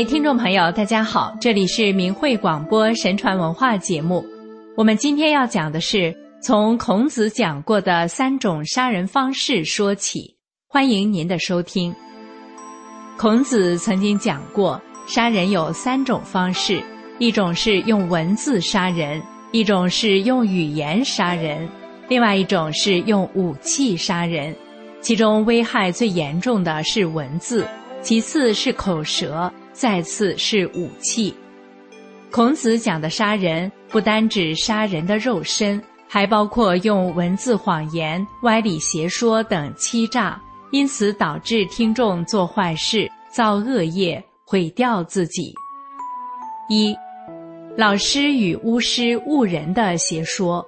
位听众朋友，大家好，这里是明慧广播神传文化节目。我们今天要讲的是从孔子讲过的三种杀人方式说起，欢迎您的收听。孔子曾经讲过，杀人有三种方式：一种是用文字杀人，一种是用语言杀人，另外一种是用武器杀人。其中危害最严重的是文字，其次是口舌。再次是武器。孔子讲的杀人，不单指杀人的肉身，还包括用文字谎言、歪理邪说等欺诈，因此导致听众做坏事、造恶业、毁掉自己。一，老师与巫师误人的邪说。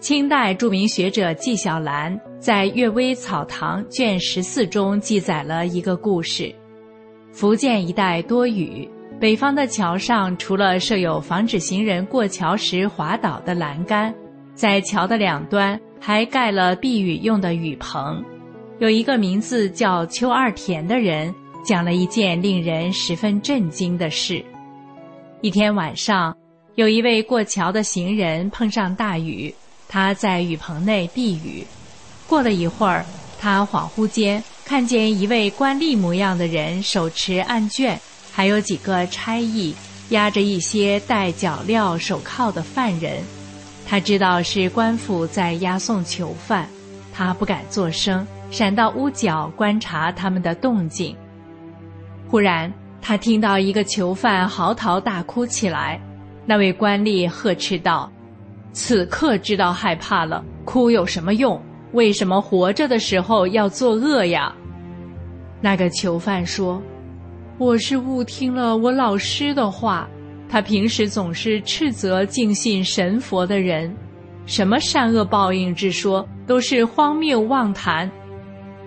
清代著名学者纪晓岚在《阅微草堂》卷十四中记载了一个故事。福建一带多雨，北方的桥上除了设有防止行人过桥时滑倒的栏杆，在桥的两端还盖了避雨用的雨棚。有一个名字叫邱二田的人，讲了一件令人十分震惊的事。一天晚上，有一位过桥的行人碰上大雨，他在雨棚内避雨。过了一会儿，他恍惚间。看见一位官吏模样的人手持案卷，还有几个差役押着一些戴脚镣手铐的犯人。他知道是官府在押送囚犯，他不敢作声，闪到屋角观察他们的动静。忽然，他听到一个囚犯嚎啕大哭起来。那位官吏呵斥道：“此刻知道害怕了，哭有什么用？为什么活着的时候要作恶呀？”那个囚犯说：“我是误听了我老师的话。他平时总是斥责敬信神佛的人，什么善恶报应之说都是荒谬妄谈。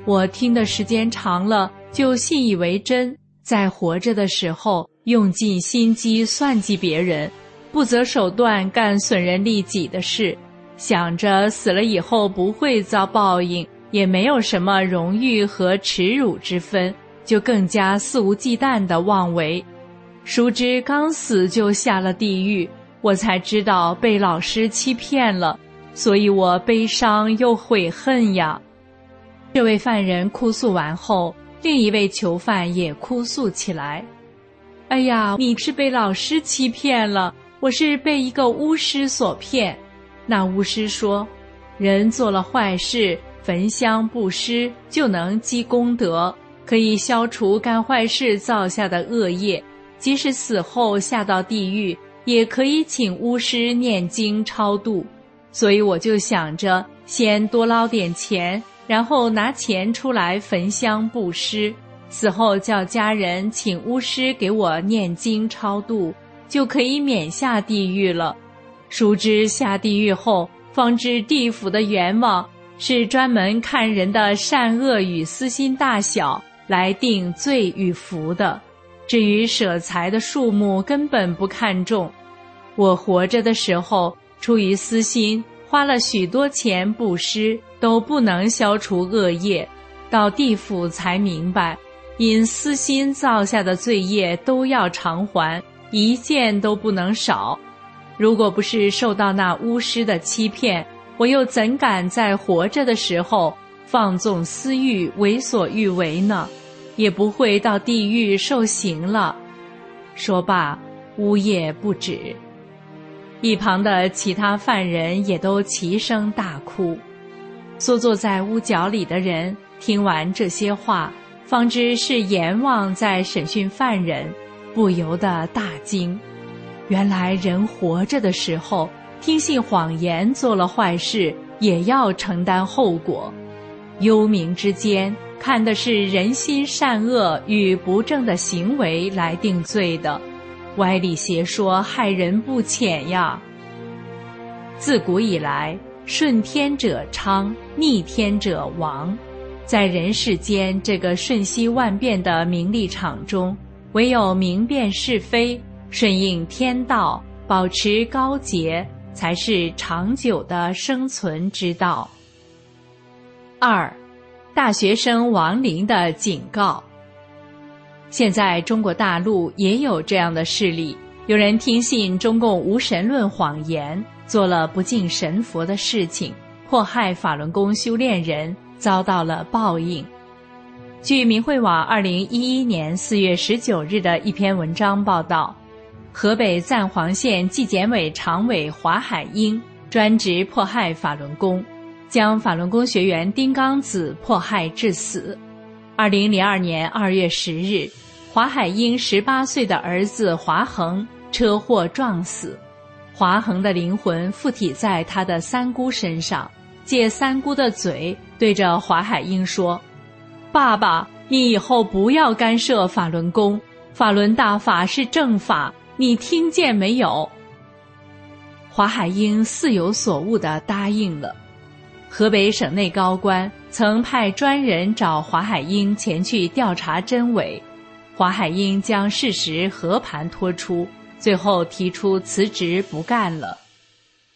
我听的时间长了，就信以为真。在活着的时候，用尽心机算计别人，不择手段干损人利己的事，想着死了以后不会遭报应。”也没有什么荣誉和耻辱之分，就更加肆无忌惮的妄为。殊知刚死就下了地狱，我才知道被老师欺骗了，所以我悲伤又悔恨呀。这位犯人哭诉完后，另一位囚犯也哭诉起来：“哎呀，你是被老师欺骗了，我是被一个巫师所骗。”那巫师说：“人做了坏事。”焚香布施就能积功德，可以消除干坏事造下的恶业。即使死后下到地狱，也可以请巫师念经超度。所以我就想着先多捞点钱，然后拿钱出来焚香布施，死后叫家人请巫师给我念经超度，就可以免下地狱了。殊知下地狱后，方知地府的阎王。是专门看人的善恶与私心大小来定罪与福的，至于舍财的数目根本不看重。我活着的时候出于私心花了许多钱布施，都不能消除恶业，到地府才明白，因私心造下的罪业都要偿还，一件都不能少。如果不是受到那巫师的欺骗。我又怎敢在活着的时候放纵私欲、为所欲为呢？也不会到地狱受刑了。说罢，呜咽不止。一旁的其他犯人也都齐声大哭。缩坐在屋角里的人听完这些话，方知是阎王在审讯犯人，不由得大惊。原来人活着的时候。听信谎言，做了坏事，也要承担后果。幽冥之间，看的是人心善恶与不正的行为来定罪的，歪理邪说，害人不浅呀。自古以来，顺天者昌，逆天者亡。在人世间这个瞬息万变的名利场中，唯有明辨是非，顺应天道，保持高洁。才是长久的生存之道。二，大学生亡灵的警告。现在中国大陆也有这样的事例，有人听信中共无神论谎言，做了不敬神佛的事情，迫害法轮功修炼人，遭到了报应。据明慧网二零一一年四月十九日的一篇文章报道，河北赞皇县纪检委常委华海英专职迫害法轮功，将法轮功学员丁刚子迫害致死。二零零二年二月十日。华海英十八岁的儿子华恒车祸撞死，华恒的灵魂附体在他的三姑身上，借三姑的嘴对着华海英说：“爸爸，你以后不要干涉法轮功，法轮大法是正法，你听见没有？”华海英似有所悟地答应了。河北省内高官曾派专人找华海英前去调查真伪。华海英将事实和盘托出，最后提出辞职不干了。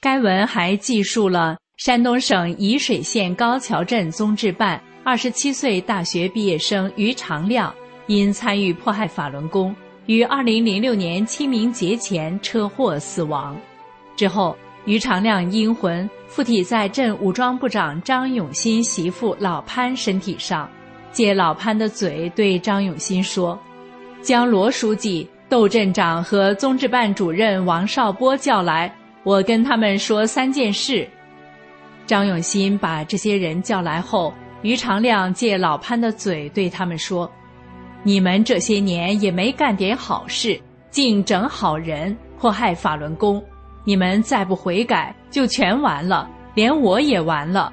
该文还记述了山东省沂水县高桥镇综治办二十七岁大学毕业生于长亮因参与迫害法轮功，于二零零六年清明节前车祸死亡。之后，于长亮阴魂附体在镇武装部长张永新媳妇老潘身体上，借老潘的嘴对张永新说。将罗书记、窦镇长和综治办主任王少波叫来，我跟他们说三件事。张永新把这些人叫来后，于长亮借老潘的嘴对他们说：“你们这些年也没干点好事，竟整好人，迫害法轮功。你们再不悔改，就全完了，连我也完了。”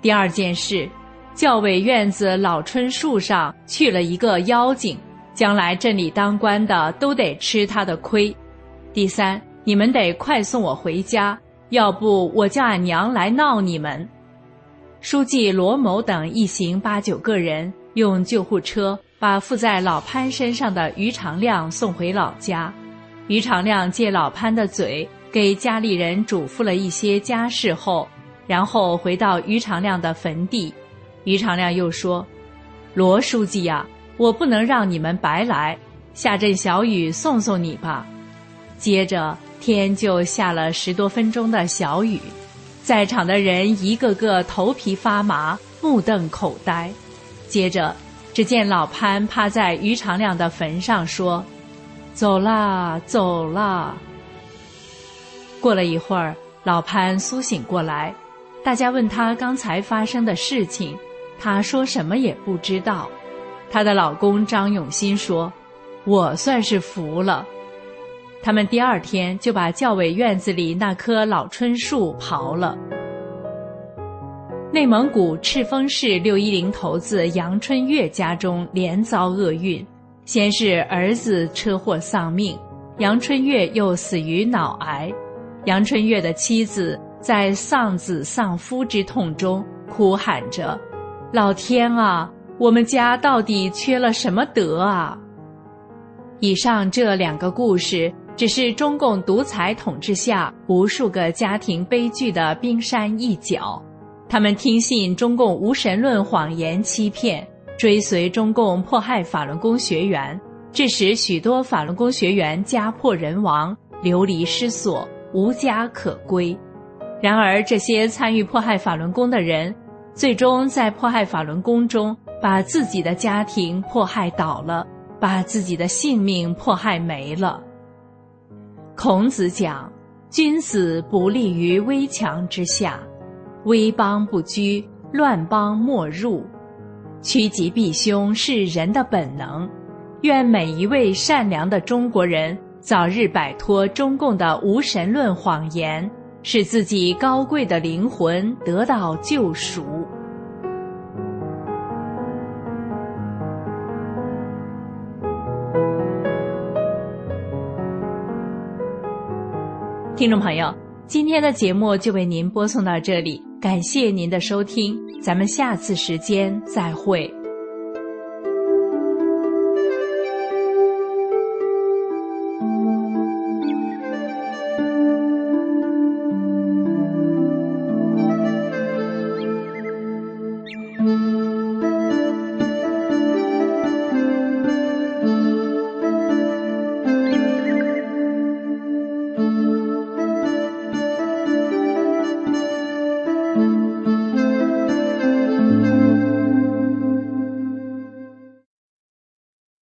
第二件事，教委院子老椿树上去了一个妖精。将来镇里当官的都得吃他的亏。第三，你们得快送我回家，要不我叫俺娘来闹你们。书记罗某等一行八九个人用救护车把附在老潘身上的于长亮送回老家。于长亮借老潘的嘴给家里人嘱咐了一些家事后，然后回到于长亮的坟地。于长亮又说：“罗书记呀。”我不能让你们白来，下阵小雨送送你吧。接着天就下了十多分钟的小雨，在场的人一个个头皮发麻，目瞪口呆。接着，只见老潘趴在于长亮的坟上说：“走啦，走啦。”过了一会儿，老潘苏醒过来，大家问他刚才发生的事情，他说什么也不知道。她的老公张永新说：“我算是服了。”他们第二天就把教委院子里那棵老椿树刨了。内蒙古赤峰市六一零头子杨春月家中连遭厄运，先是儿子车祸丧命，杨春月又死于脑癌。杨春月的妻子在丧子丧夫之痛中哭喊着：“老天啊！”我们家到底缺了什么德啊？以上这两个故事，只是中共独裁统治下无数个家庭悲剧的冰山一角。他们听信中共无神论谎言欺骗，追随中共迫害法轮功学员，致使许多法轮功学员家破人亡、流离失所、无家可归。然而，这些参与迫害法轮功的人，最终在迫害法轮功中。把自己的家庭迫害倒了，把自己的性命迫害没了。孔子讲：“君子不立于危墙之下，危邦不居，乱邦莫入。趋吉避凶是人的本能。愿每一位善良的中国人早日摆脱中共的无神论谎言，使自己高贵的灵魂得到救赎。”听众朋友，今天的节目就为您播送到这里，感谢您的收听，咱们下次时间再会。